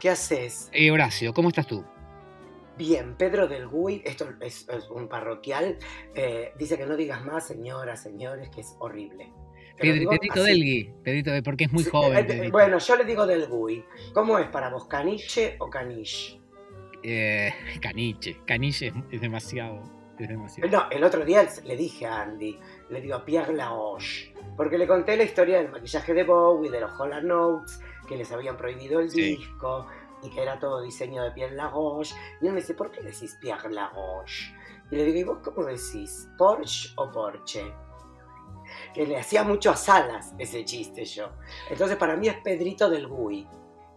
¿qué haces? Eh, Horacio, ¿cómo estás tú? Bien, Pedro del Gui, esto es, es un parroquial, eh, dice que no digas más, señoras, señores, que es horrible. Digo Pedrito así. Delgui, Pedrito, de- porque es muy Sí, joven. eh, bueno, yo le digo del Gui. ¿Cómo es para vos, caniche o caniche? Eh, caniche, caniche es, demasiado. Es demasiado. No, el otro día le dije a Andy, le digo Pierre Laroche, porque le conté la historia del maquillaje de Bowie, de los Hola Notes, que les habían prohibido el Sí. disco y que era todo diseño de Pierre Laroche. Y él me dice, ¿por qué decís Pierre Laroche? Y le digo, ¿y vos cómo decís? ¿Porsche o Porsche? Que le hacía mucho a Salas ese chiste yo. Entonces para mí es Pedrito del Gui.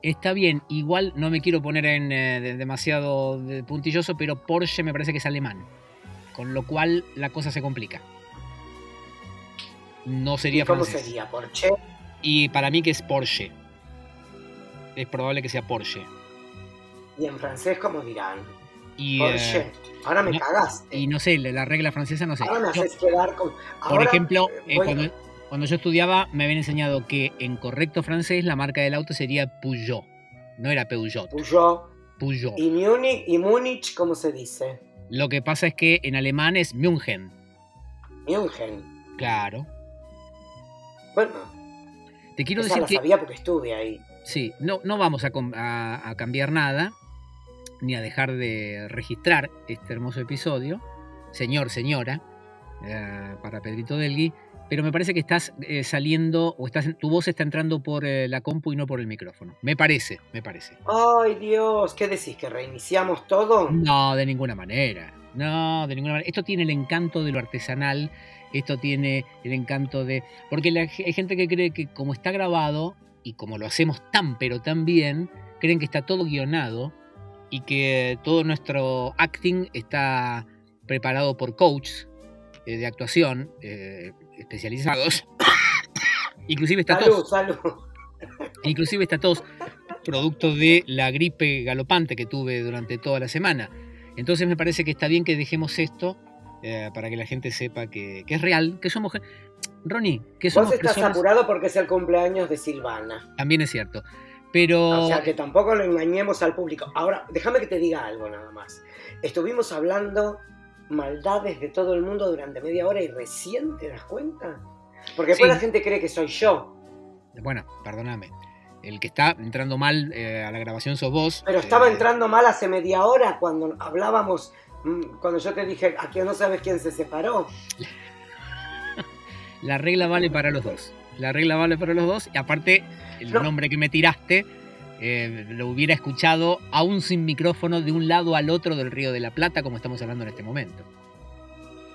Está bien, igual no me quiero poner en eh, de- demasiado de puntilloso, pero Porsche me parece que es alemán. Con lo cual la cosa se complica. No ¿Y sería cómo francés. sería? ¿Porsche? Y para mí que es Porsche. Es probable que sea Porsche. ¿Y en francés cómo dirán? Y, Porsche. eh, Ahora me no- cagaste. y no sé, la la regla francesa no sé. Ahora me Yo- haces quedar con. Por ejemplo, eh, cuando, cuando yo estudiaba me habían enseñado que en correcto francés la marca del auto sería Peugeot. No era Peugeot, Peugeot. Peugeot. ¿Y Múnich, y Múnich cómo se dice? Lo que pasa es que en alemán es München. München. Claro. Bueno, Te quiero esa decir la que sabía porque estuve ahí. Sí, no, no vamos a, com- a- a cambiar nada, ni a dejar de registrar este hermoso episodio, señor, señora, eh, para Pedrito Delgui, pero me parece que estás eh, saliendo, o estás, tu voz está entrando por eh, la compu y no por el micrófono. Me parece, me parece. Ay, Dios, ¿qué decís? ¿Que reiniciamos todo? No, de ninguna manera. No, de ninguna manera. Esto tiene el encanto de lo artesanal. Esto tiene el encanto de. Porque la hay gente que cree que como está grabado y como lo hacemos tan pero tan bien, creen que está todo guionado y que todo nuestro acting está preparado por coaches eh, de actuación eh, especializados. Inclusive está Salud, inclusive está todos producto de la gripe galopante que tuve durante toda la semana. Entonces me parece que está bien que dejemos esto eh, para que la gente sepa que, que es real, que somos... Ronnie, que somos Vos estás personas... apurado porque es el cumpleaños de Silvana. También es cierto. Pero... O sea, que tampoco lo engañemos al público. Ahora, déjame que te diga algo nada más. Estuvimos hablando maldades de todo el mundo durante media hora y recién te das cuenta. Porque después Sí. la gente cree que soy yo. Bueno, perdóname. El que está entrando mal eh, a la grabación sos vos. Pero estaba Eh, entrando mal hace media hora cuando hablábamos, mm, cuando yo te dije, aquí no sabes quién se separó. La regla vale para los dos. La regla vale para los dos. Y aparte, el No. nombre que me tiraste eh, lo hubiera escuchado aún sin micrófono de un lado al otro del Río de la Plata, como estamos hablando en este momento.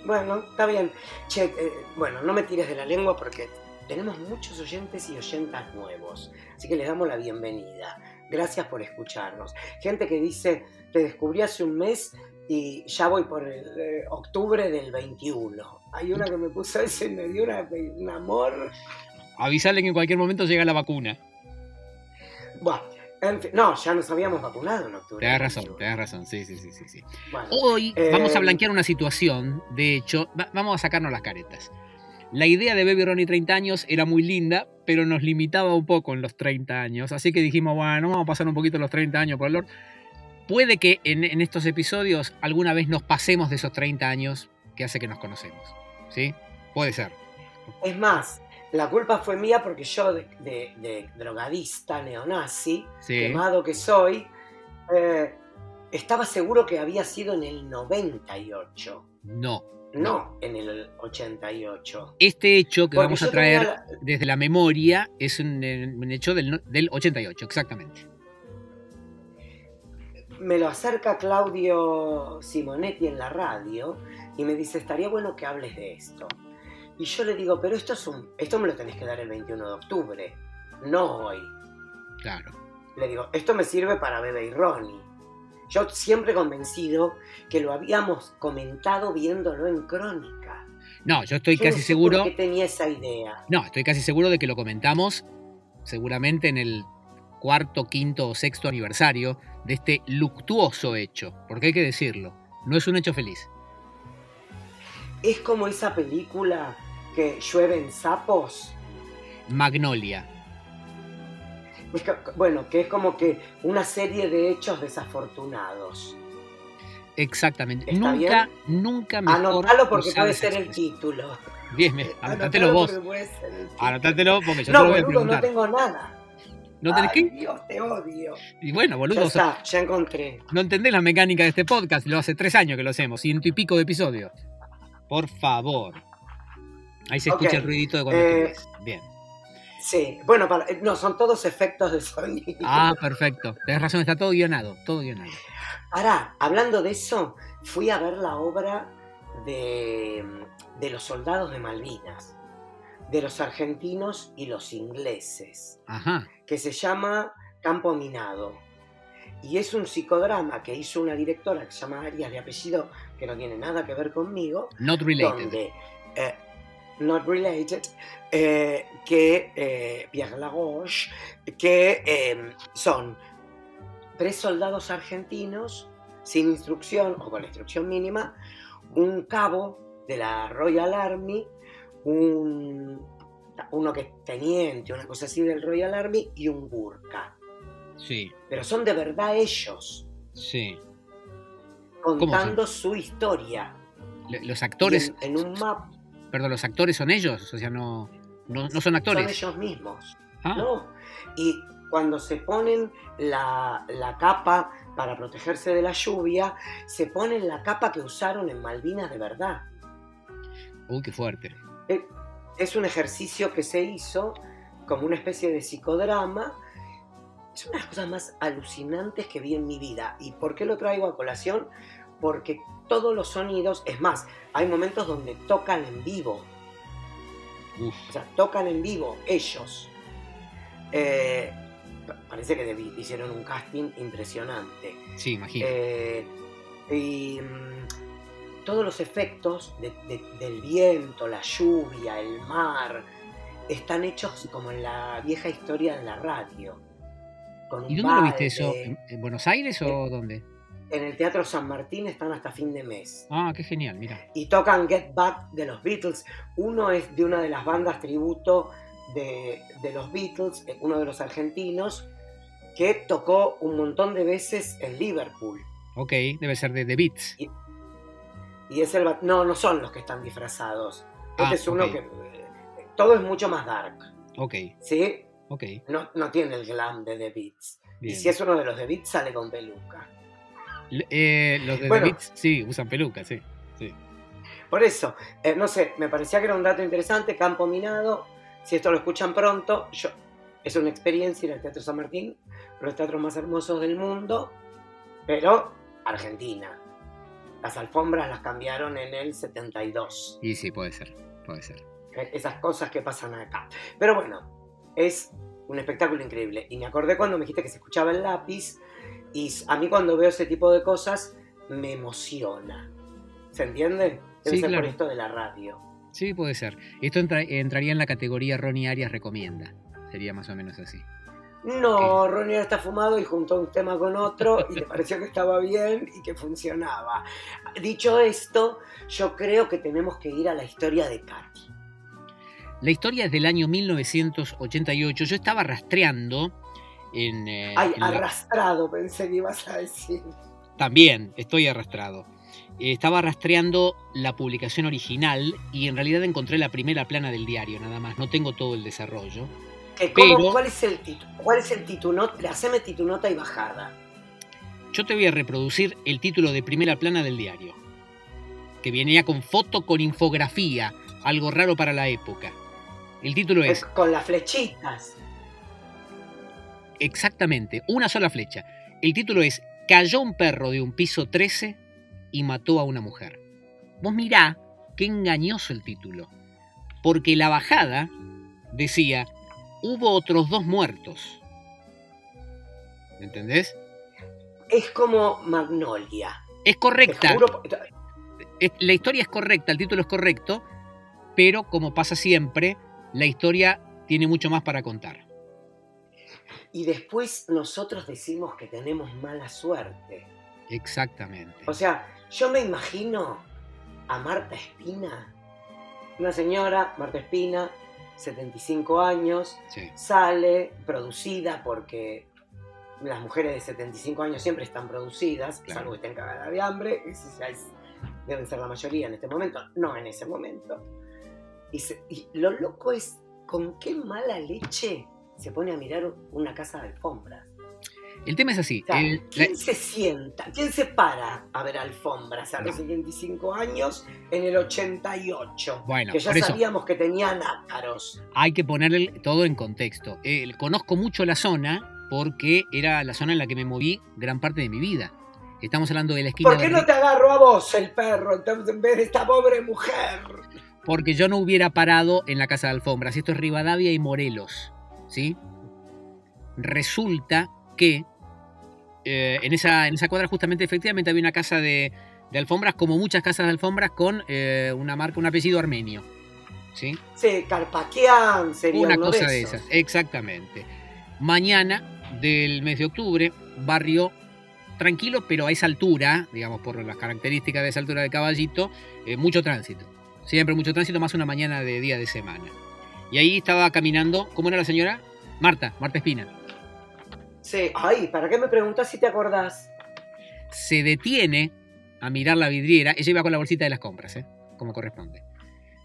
Bueno, está bien. Che, eh, bueno, no me tires de la lengua porque tenemos muchos oyentes y oyentas nuevos. Así que les damos la bienvenida. Gracias por escucharnos. Gente que dice, te descubrí hace un mes y ya voy por el eh, octubre del 21. Hay una que me puso eso y me dio una- un amor. Avisarle que en cualquier momento llega la vacuna. Buah, en fin, no, ya nos habíamos vacunado en octubre. Te das razón, 21. te das razón. Sí, sí, sí, sí. sí. Bueno, Hoy Eh, vamos a blanquear una situación. De hecho, va- vamos a sacarnos las caretas. La idea de Baby Ronnie 30 años era muy linda, pero nos limitaba un poco en los 30 años. Así que dijimos, bueno, vamos a pasar un poquito los 30 años por el Lord. Puede que en, en estos episodios alguna vez nos pasemos de esos 30 años que hace que nos conocemos. ¿Sí? Puede ser. Es más, la culpa fue mía porque yo, de, de- de drogadista neonazi, Sí. quemado que soy, eh, estaba seguro que había sido en el 98, No. no en el 88. Este hecho que Porque vamos a traer la- desde la memoria es un, un hecho del, no- del 88, exactamente. Me lo acerca Claudio Simonetti en la radio y me dice, estaría bueno que hables de esto. Y yo le digo, pero esto, es un, esto me lo tenés que dar el 21 de octubre, no hoy. Claro. Le digo, esto me sirve para Bebe y Ronnie. Yo siempre convencido que lo habíamos comentado viéndolo en crónica. No, yo estoy Yo casi no sé seguro. qué tenía esa idea. No, estoy casi seguro de que lo comentamos seguramente en el cuarto, quinto o sexto aniversario de este luctuoso hecho, porque hay que decirlo, no es un hecho feliz. Es como esa película que llueven sapos. Magnolia. Es bueno, que es como que una serie de hechos desafortunados. Exactamente. ¿Está Nunca, nunca mejor. Anotalo porque puede ser el título. Bien. Anotátelo vos. Anotátelo porque yo te No, lo voy a preguntar. no tengo nada. ¿No tenés Ay, que? Dios, te odio. Y bueno, Ya boludo, está, ya encontré. no entendés la mecánica de este podcast. Lo hace tres años que lo hacemos, ciento y pico de episodios. Por favor. Ahí se escucha el ruidito de cuando eh. Bien. Sí, bueno, para- eh, no, son todos efectos de sonido. Ah, perfecto. Tenés razón, está todo guionado. Todo guionado. Pará, hablando de eso, fui a ver la obra de, de los soldados de Malvinas, de los argentinos y los ingleses, Ajá. que se llama Campo Minado. Y es un psicodrama que hizo una directora que se llama Arias de apellido, que no tiene nada que ver conmigo, Not related. donde, eh, not related, eh, que eh, Pierre Laroche, que eh, son tres soldados argentinos sin instrucción o con la instrucción mínima, un cabo de la Royal Army, un, uno que es teniente, una cosa así del Royal Army y un burka. Sí, Pero son de verdad ellos, sí. contando su historia. Los actores, en, en un mapa perdón, los actores son ellos, o sea, no, no, no son actores. son ellos mismos. Ah, ¿no? Y cuando se ponen la, la capa para protegerse de la lluvia, se ponen la capa que usaron en Malvinas de verdad. Uy, qué fuerte. Eh, Es un ejercicio que se hizo como una especie de psicodrama. Es una de las cosas más alucinantes que vi en mi vida. ¿Y por qué lo traigo a colación? Porque todos los sonidos, es más, hay momentos donde tocan en vivo. Uf, O sea, tocan en vivo ellos. Eh, pa- parece que hicieron un casting impresionante. sí, imagino. Eh, y mm, todos los efectos de- de- del viento, la lluvia, el mar, están hechos como en la vieja historia de la radio. Con ¿Y dónde lo viste eso? ¿En, en Buenos Aires o dónde? En el Teatro San Martín están hasta fin de mes. Ah, qué genial, mira. y tocan Get Back de los Beatles. Uno es de una de las bandas tributo de, de los Beatles, eh, uno de los argentinos, que tocó un montón de veces en Liverpool. Ok, debe ser de The Beats. Y es el... No, no son los que están disfrazados. Este Ah, es uno que... eh, Todo es mucho más dark, Ok, ¿sí? ok, No, no tiene el glam de The Beats. Y si es uno de los The Beats, sale con peluca. Eh, los de Bueno. The Beats, sí, usan pelucas, sí. sí. Por eso, eh, no sé, me parecía que era un dato interesante, campo minado, si esto lo escuchan pronto, yo, es una experiencia ir al Teatro San Martín, los teatros más hermosos del mundo, pero Argentina. Las alfombras las cambiaron en el 72, Y sí, puede ser, puede ser. eh, esas cosas que pasan acá. Pero bueno, es un espectáculo increíble. Y me acordé cuando me dijiste que se escuchaba el lápiz, y a mí cuando veo ese tipo de cosas me emociona. ¿Se entiende? Debe Sí, ser claro. por esto de la radio. Sí, puede ser. Esto entra- entraría en la categoría Ronnie Arias recomienda. Sería más o menos así. No, Ronnie ahora está fumado y juntó un tema con otro y le pareció que estaba bien y que funcionaba. Dicho esto, yo creo que tenemos que ir a la historia de Katy. La historia es del año 1988. Yo estaba rastreando en... eh, Ay, en la- arrastrado, pensé que ibas a decir. También, estoy arrastrado. Eh, Estaba rastreando la publicación original y en realidad encontré la primera plana del diario, nada más. No tengo todo el desarrollo. Que cómo- Pero- ¿Cuál es el título? ¿Cuál es el título? Haceme titunota y bajada. Yo te voy a reproducir el título de primera plana del diario, que venía con foto con infografía, algo raro para la época. El título Es es con las flechitas. exactamente una sola flecha. El título es Cayó un perro de un piso 13 y mató a una mujer. Vos mirá qué engañoso el título, porque la bajada decía hubo otros dos muertos. ¿Me entendés? Es como Magnolia. Es correcta. juro- la historia es correcta, el título es correcto, pero como pasa siempre, la historia tiene mucho más para contar. Y después nosotros decimos que tenemos mala suerte. Exactamente. O sea, yo me imagino a Marta Espina, una señora, Marta Espina, 75 años, Sí. sale producida porque las mujeres de 75 años siempre están producidas, Claro. salvo que estén cagadas de hambre, ese ya es- deben ser la mayoría en este momento, no en ese momento. Y, se- y lo loco es con qué mala leche se pone a mirar una casa de alfombras. El tema es así. O sea, el- la- ¿Quién se sienta? ¿Quién se para a ver alfombras a los No. 75 años en el 88? Bueno, que ya sabíamos que tenían ácaros. hay que ponerle todo en contexto. Eh, conozco mucho la zona porque era la zona en la que me moví gran parte de mi vida. Estamos hablando de la esquina ¿Por qué de no te agarró a vos el perro entonces, en vez de esta pobre mujer? Porque yo no hubiera parado en la casa de alfombras. Esto es Rivadavia y Morelos. ¿Sí? Resulta que eh, en, esa, en esa cuadra justamente efectivamente había una casa de, de alfombras, como muchas casas de alfombras, con eh, una marca, un apellido armenio. ¿Sí? Sí, Carpaquian sería Una uno cosa de de esas, exactamente. Mañana del mes de octubre, barrio tranquilo, pero a esa altura, digamos, por las características de esa altura de caballito, eh, mucho tránsito. Siempre mucho tránsito, más una mañana de día de semana. Y ahí estaba caminando, ¿cómo era la señora? Marta, Marta Espina. Sí, ay, ¿para qué me preguntas si te acordás? Se detiene a mirar la vidriera, ella iba con la bolsita de las compras, ¿eh? como corresponde.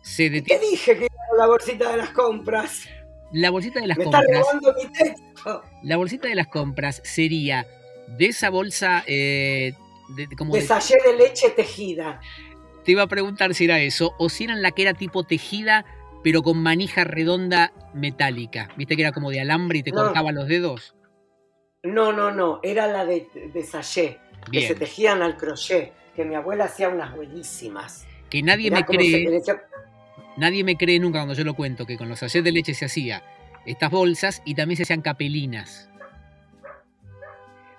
Se detiene. dije que era la bolsita de las compras. La bolsita de las Me estás compras. robando mi texto. La bolsita de las compras sería de esa bolsa, eh, de- como De de- sallé de leche tejida. te iba a preguntar si era eso, o si era la que era tipo tejida, pero con manija redonda metálica. Viste que era como de alambre y te No. cortaba los dedos. No, no, no, era la de, de que se tejían al crochet, que mi abuela hacía unas buenísimas. que nadie me se- cree, nadie me cree nunca cuando yo lo cuento, que con los sachets de leche se hacía estas bolsas y también se hacían capelinas.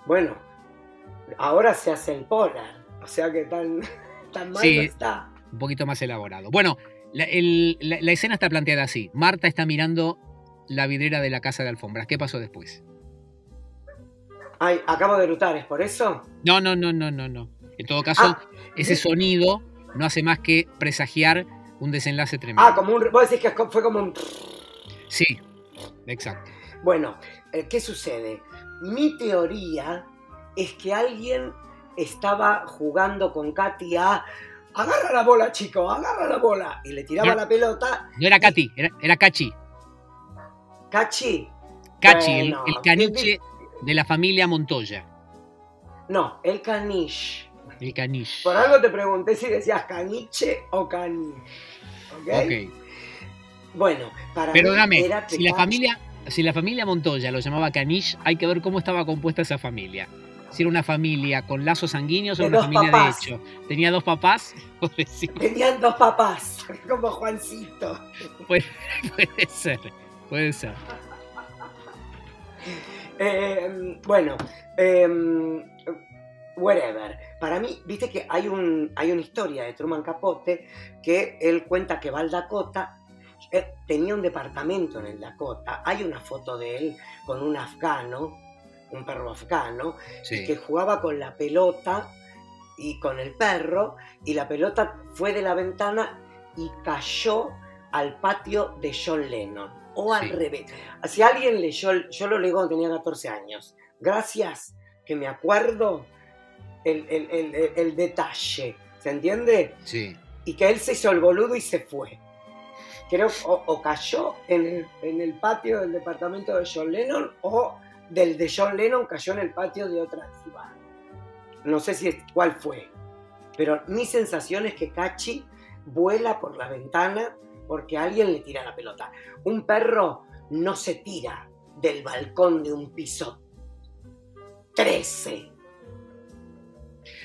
Bueno, ahora se hace el polar, o sea que tan, tan mal Sí. no está. un poquito más elaborado. Bueno, la, el- la- la escena está planteada así. Marta está mirando la vidriera de la casa de alfombras. ¿Qué pasó después? Ay, acabo de lutar, ¿es por eso? No, no, no, no, no, no. En todo caso, Ah, ese sonido no hace más que presagiar un desenlace tremendo. Ah, como un, vos decís que fue como un... Sí, exacto. Bueno, eh, ¿qué sucede? Mi teoría es que alguien estaba jugando con Katy a... Agarra la bola, chico, agarra la bola. Y le tiraba No. la pelota. No era Katy, era, era Cachi. Cachi. Cachi, el, caniche de la familia Montoya. No, el caniche. El caniche. Por algo te pregunté si decías caniche o caniche. ¿Ok? Ok. Bueno, para Perdóname, mí era si la familia, si la familia Montoya lo llamaba caniche, hay que ver cómo estaba compuesta esa familia. Si era una familia con lazos sanguíneos o una familia papás. de hecho. Tenía dos papás, Tenían dos papás, como Juancito. puede, puede ser, puede ser. Eh, bueno, eh, whatever. Para mí, viste que hay, un, hay una historia de Truman Capote que él cuenta que va al Dakota. él tenía un departamento en el Dakota. Hay una foto de él con un afgano, un perro afgano, Sí. que jugaba con la pelota y con el perro, y la pelota fue de la ventana y cayó al patio de John Lennon. O al Sí. revés. Si alguien leyó, yo lo leí cuando tenía 14 años. Gracias que me acuerdo el, el- el- el- detalle. ¿Se entiende? Sí. Y que él se hizo el boludo y se fue. Creo o, o cayó en el, en el patio del departamento de John Lennon o del de John Lennon cayó en el patio de otra ciudad. No sé si es, cuál fue. Pero mi sensación es que Cachi vuela por la ventana porque alguien le tira la pelota. Un perro no se tira del balcón de un piso 13.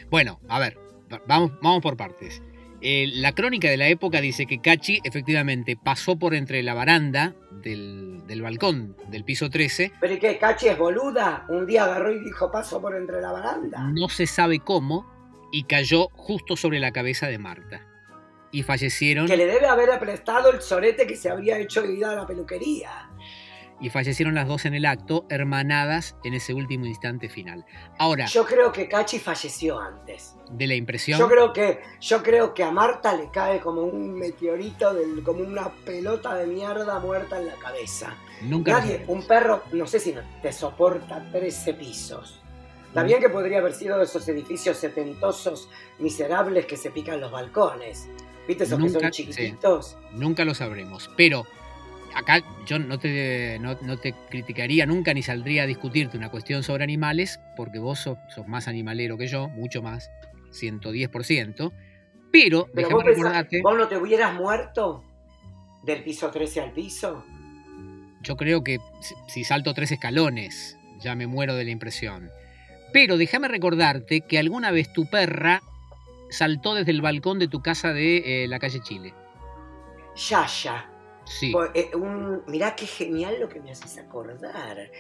Bueno, a ver, va- vamos, vamos por partes. Eh, la crónica de la época dice que Cachi efectivamente pasó por entre la baranda del, del balcón del piso 13. ¿Pero y qué? ¿Cachi es boluda? Un día agarró y dijo paso por entre la baranda. No se sabe cómo y cayó justo sobre la cabeza de Marta. Y fallecieron. Que le debe haber prestado el sorete que se habría hecho de ir a la peluquería. y fallecieron las dos en el acto, hermanadas en ese último instante final. Ahora. Yo creo que Cachi falleció antes. De la impresión. Yo creo que, yo creo que a Marta le cae como un meteorito, del, como una pelota de mierda muerta en la cabeza. Nunca. Nadie, un perro, no sé si te soporta 13 pisos. Está bien que podría haber sido de esos edificios setentosos miserables que se pican los balcones. ¿Viste esos que son chiquititos? nunca lo sabremos. Pero acá yo no te, no, te, criticaría nunca ni saldría a discutirte una cuestión sobre animales, porque vos sos, más animalero que yo, mucho más, 110%. Pero, pero vos, ¿Vos no te hubieras muerto del piso 13 al piso? Yo creo que si salto tres escalones ya me muero de la impresión. Pero déjame recordarte que alguna vez tu perra saltó desde el balcón de tu casa de eh, la calle Chile. Yaya. Sí. Eh, mirá qué genial lo que me haces acordar.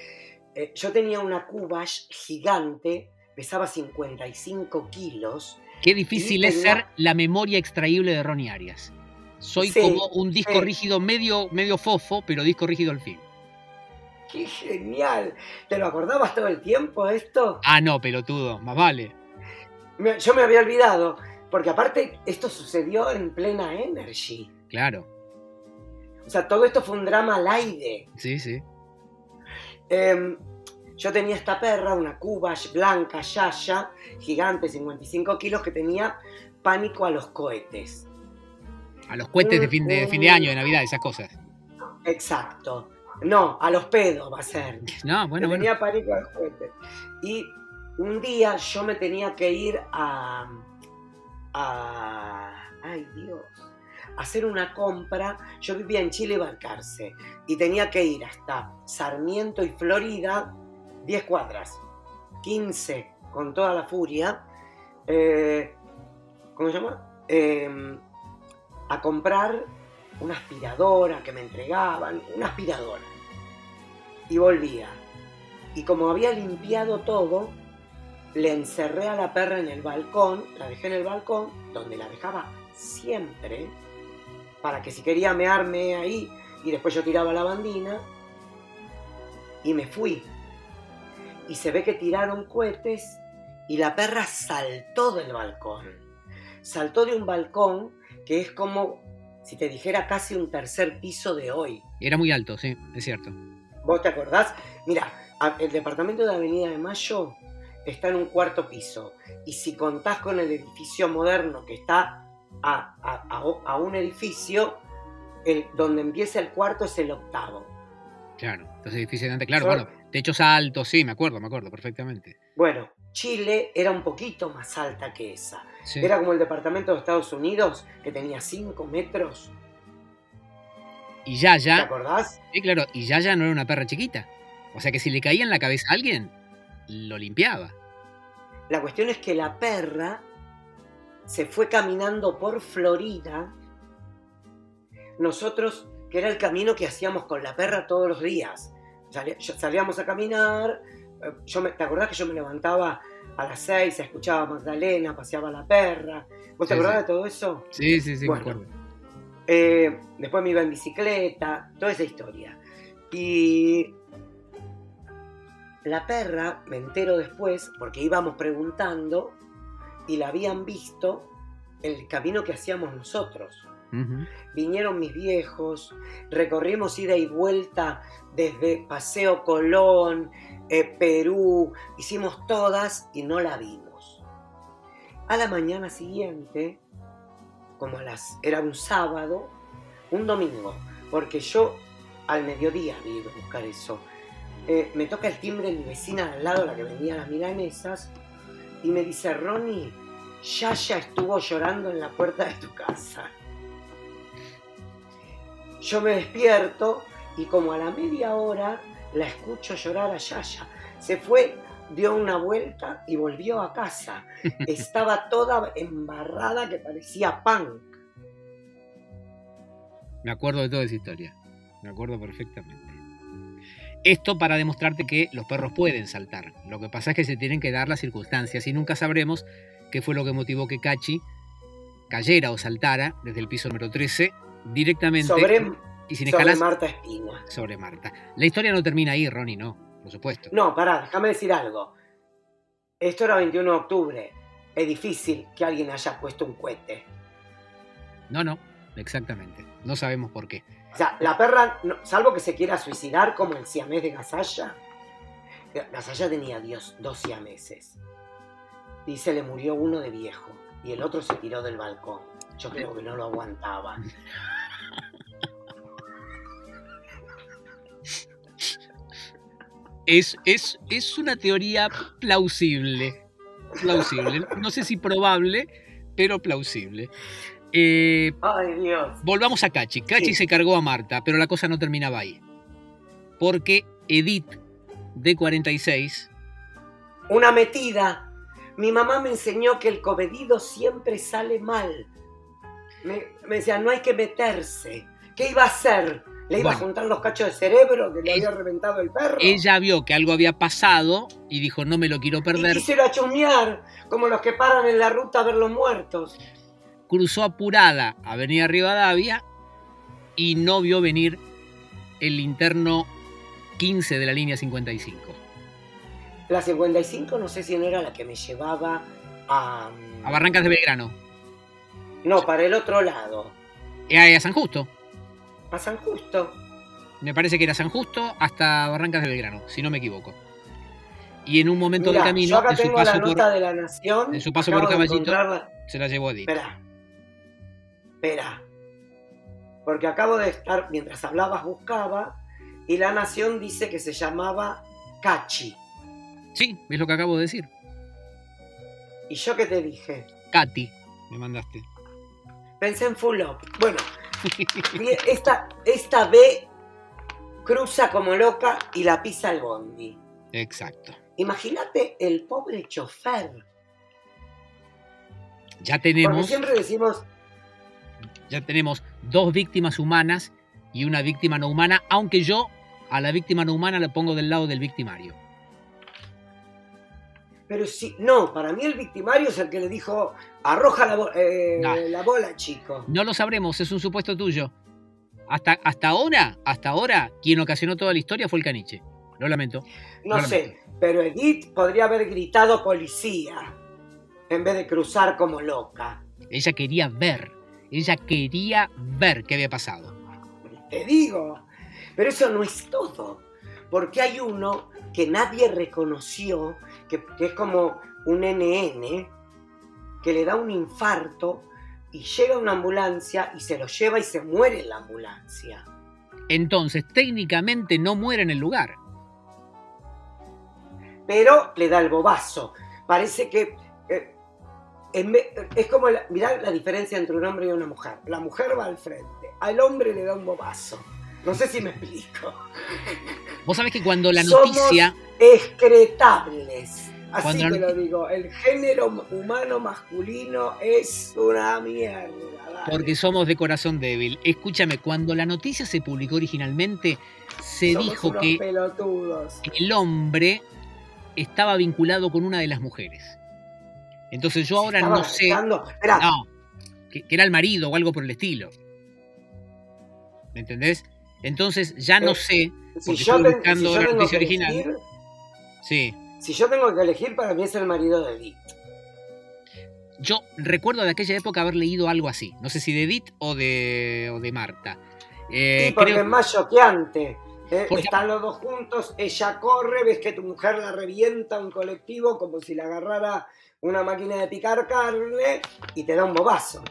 Eh, yo tenía una Cubash gigante, pesaba 55 kilos. Qué difícil es ser la memoria extraíble de Ronnie Arias. Soy como un disco rígido medio, medio fofo, pero disco rígido al fin. ¡Qué genial! ¿Te lo acordabas todo el tiempo esto? Ah, no, pelotudo, más vale. Yo me había olvidado, porque aparte esto sucedió en plena Energy. Claro. O sea, todo esto fue un drama al aire. Sí, sí. Em, yo tenía esta perra, una cuba blanca, yaya, gigante, 55 kilos, que tenía pánico a los cohetes. A los cohetes de fin de, fin de año, de Navidad, esas cosas. Exacto. No, a los pedos va a ser. No, bueno, Tenía pánico al juguete. Y un día yo me tenía que ir a, a. Ay, Dios. A hacer una compra. Yo vivía en Chile, Balcarce. Y tenía que ir hasta Sarmiento y Florida, 10 cuadras. 15 con toda la furia. Eh, ¿Cómo se llama? Em, a comprar una aspiradora que me entregaban, una aspiradora. Y volvía. Y como había limpiado todo, le encerré a la perra en el balcón, la dejé en el balcón, donde la dejaba siempre, para que si quería mearme ahí, y después yo tiraba la bandina, y me fui. Y se ve que tiraron cohetes y la perra saltó del balcón. Saltó de un balcón que es como si te dijera casi un tercer piso de hoy. Era muy alto, sí, es cierto. ¿Vos te acordás? Mira, el departamento de Avenida de Mayo está en un cuarto piso. Y si contás con el edificio moderno que está a, un edificio, el, donde empieza el cuarto es el octavo. Claro, entonces antes, claro, bueno, techos altos, sí, me acuerdo, me acuerdo perfectamente. Bueno, Chile era un poquito más alta que esa. Era como el departamento de Estados Unidos, que tenía 5 metros. Y Yaya. ¿Te acordás? Sí, claro, y Yaya no era una perra chiquita. O sea que si le caía en la cabeza a alguien, lo limpiaba. La cuestión es que la perra se fue caminando por Florida. Nosotros, que era el camino que hacíamos con la perra todos los días. Salíamos a caminar. Eh, ¿Te acordás que yo me levantaba a las seis, escuchaba a Magdalena, paseaba a la perra. ¿Vos te acordás de todo eso? Sí, sí, sí, me acuerdo. Eh, después me iba en bicicleta, toda esa historia. Y la perra, me entero después, porque íbamos preguntando y la habían visto el camino que hacíamos nosotros. Vinieron mis viejos, recorrimos ida y vuelta desde Paseo Colón, eh, Perú, hicimos todas y no la vimos. A la mañana siguiente, como a las, era un sábado, un domingo, porque yo al mediodía había ido a buscar eso. Eh, me toca el timbre de mi vecina al lado, la que vendía las milanesas, y me dice, Ronnie, Yaya estuvo llorando en la puerta de tu casa. Yo me despierto y como a la media hora la escucho llorar a Yaya. Se fue, dio una vuelta y volvió a casa. Estaba toda embarrada que parecía punk. Me acuerdo de toda esa historia. Me acuerdo perfectamente. Esto para demostrarte que los perros pueden saltar. Lo que pasa es que se tienen que dar las circunstancias y nunca sabremos qué fue lo que motivó que Cachi cayera o saltara desde el piso número 13 directamente Y sin sobre escalas Marta Espina. sobre Marta. La historia no termina ahí, Ronnie, no, por supuesto. No, pará, déjame decir algo. Esto era 21 de octubre. Es difícil que alguien haya puesto un cohete. No, no, exactamente. No sabemos por qué. O sea, la perra, salvo que se quiera suicidar como el siamés de Gasalla. Gasalla tenía dios, dos siameses. Y se le murió uno de viejo. Y el otro se tiró del balcón. Yo creo que no lo aguantaba. Es, es, es una teoría plausible. Plausible. No sé si probable, pero plausible. Eh, Ay, Dios. volvamos a Cachi. Cachi Sí. se cargó a Marta, pero la cosa no terminaba ahí. Porque Edith, de 46, Una metida. Mi mamá me enseñó que el comedido siempre sale mal. Me, me decía, no hay que meterse. ¿Qué iba a hacer? ¿Le iba Bueno. a juntar los cachos de cerebro que le había reventado el perro? ella vio que algo había pasado y dijo, no me lo quiero Y perder. chumear, como los que paran en la ruta a ver los muertos. Cruzó apurada Avenida Rivadavia y no vio venir el interno 15 de la línea 55. La 55 no sé si no era la que me llevaba a... A Barrancas de Belgrano. No, para el otro lado. Eh, A San Justo. A San Justo. Me parece que era San Justo hasta Barrancas de Belgrano, si no me equivoco. Y en un momento Mirá, del camino, yo acá en su tengo la nota por, de la Nación. en su paso por Caballito. se la llevó a Edith. Espera. Espera. Porque acabo de estar, mientras hablabas buscaba, y la Nación dice que se llamaba Cachi. Sí, es lo que acabo de decir. ¿Y yo qué te dije? Katy, me mandaste. Pensé en Full Up. Bueno, esta, esta B cruza como loca y la pisa el bondi. Exacto. Imagínate el pobre chofer. Ya Porque tenemos, siempre decimos, ya tenemos dos víctimas humanas y una víctima no humana, aunque yo a la víctima no humana la pongo del lado del victimario. pero si. No, para mí el victimario es el que le dijo, arroja la, eh, No. la bola, chico. No lo sabremos, es un supuesto tuyo. Hasta, hasta ahora, hasta ahora, quien ocasionó toda la historia fue el caniche. Lo lamento. No Lo sé, pero Edith podría haber gritado policía en vez de cruzar como loca. Ella quería ver, ella quería ver qué había pasado. Te digo. Pero eso no es todo. Porque hay uno que nadie reconoció, que, que es como un NN, que le da un infarto y llega una ambulancia y se lo lleva y se muere en la ambulancia. Entonces, técnicamente no muere en el lugar. Pero le da el bobazo. Parece que... es como, la, mirá la diferencia entre un hombre y una mujer. La mujer va al frente, al hombre le da un bobazo. No sé si me explico. Vos sabés que cuando la Somos- noticia, excretables. Así Cuando te lo digo. El género humano masculino es una mierda. dale. porque somos de corazón débil, escúchame, cuando la noticia se publicó originalmente, se Somos dijo que pelotudos. el hombre estaba vinculado con una de las mujeres. Entonces yo ahora no sé, Esperá, no, que, que era el marido o algo por el estilo. ¿Me entendés? Entonces ya no Eh, sé, si yo, estoy buscando si yo la tengo noticia que original. elegir, sí. si yo tengo que elegir, para mí es el marido de Edith. Yo recuerdo de aquella época haber leído algo así. No sé si de Edith o de, o de Marta. Eh, Sí, porque creo- es más choqueante. Eh, Porque- Están los dos juntos, ella corre, ves que tu mujer la revienta un colectivo como si le agarrara una máquina de picar carne y te da un bobazo.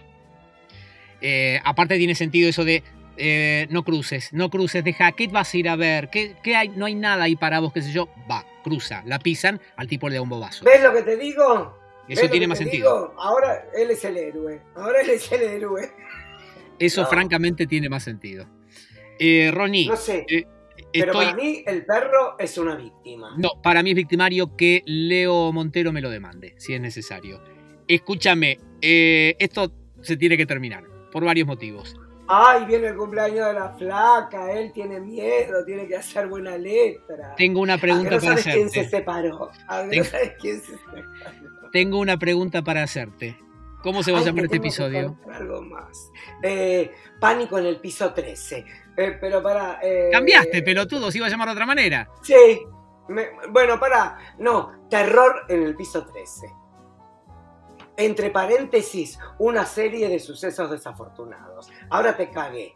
eh, aparte tiene sentido eso de eh, no cruces, no cruces, deja, ¿qué vas a ir a ver? ¿Qué, qué hay? No hay nada ahí para vos, qué sé yo. Va, cruza, la pisan, al tipo le da un bobazo. ¿Ves lo que te digo? ¿Ves Eso tiene más sentido. digo? Ahora él es el héroe. Ahora él es el héroe. Eso No. francamente tiene más sentido. Eh, Ronnie, No sé. eh, Pero estoy... para mí el perro es una víctima. No, para mí es victimario que Leo Montero me lo demande, si es necesario. Escúchame, eh, esto se tiene que terminar, por varios motivos. Ay, viene el cumpleaños de la flaca, él tiene miedo, tiene que hacer buena letra. Tengo una pregunta no para sabes quién se hacerte. separó. Que Tengo- no sabes quién se separó. Tengo una pregunta para hacerte. ¿Cómo se va a llamar te este episodio? Algo más. Eh, pánico en el piso 13. Eh, pero para. eh, Cambiaste, pelotudo, se iba a llamar de otra manera. Sí. Me- bueno, para. No, terror en el piso 13. Entre paréntesis, una serie de sucesos desafortunados. Ahora te cagué.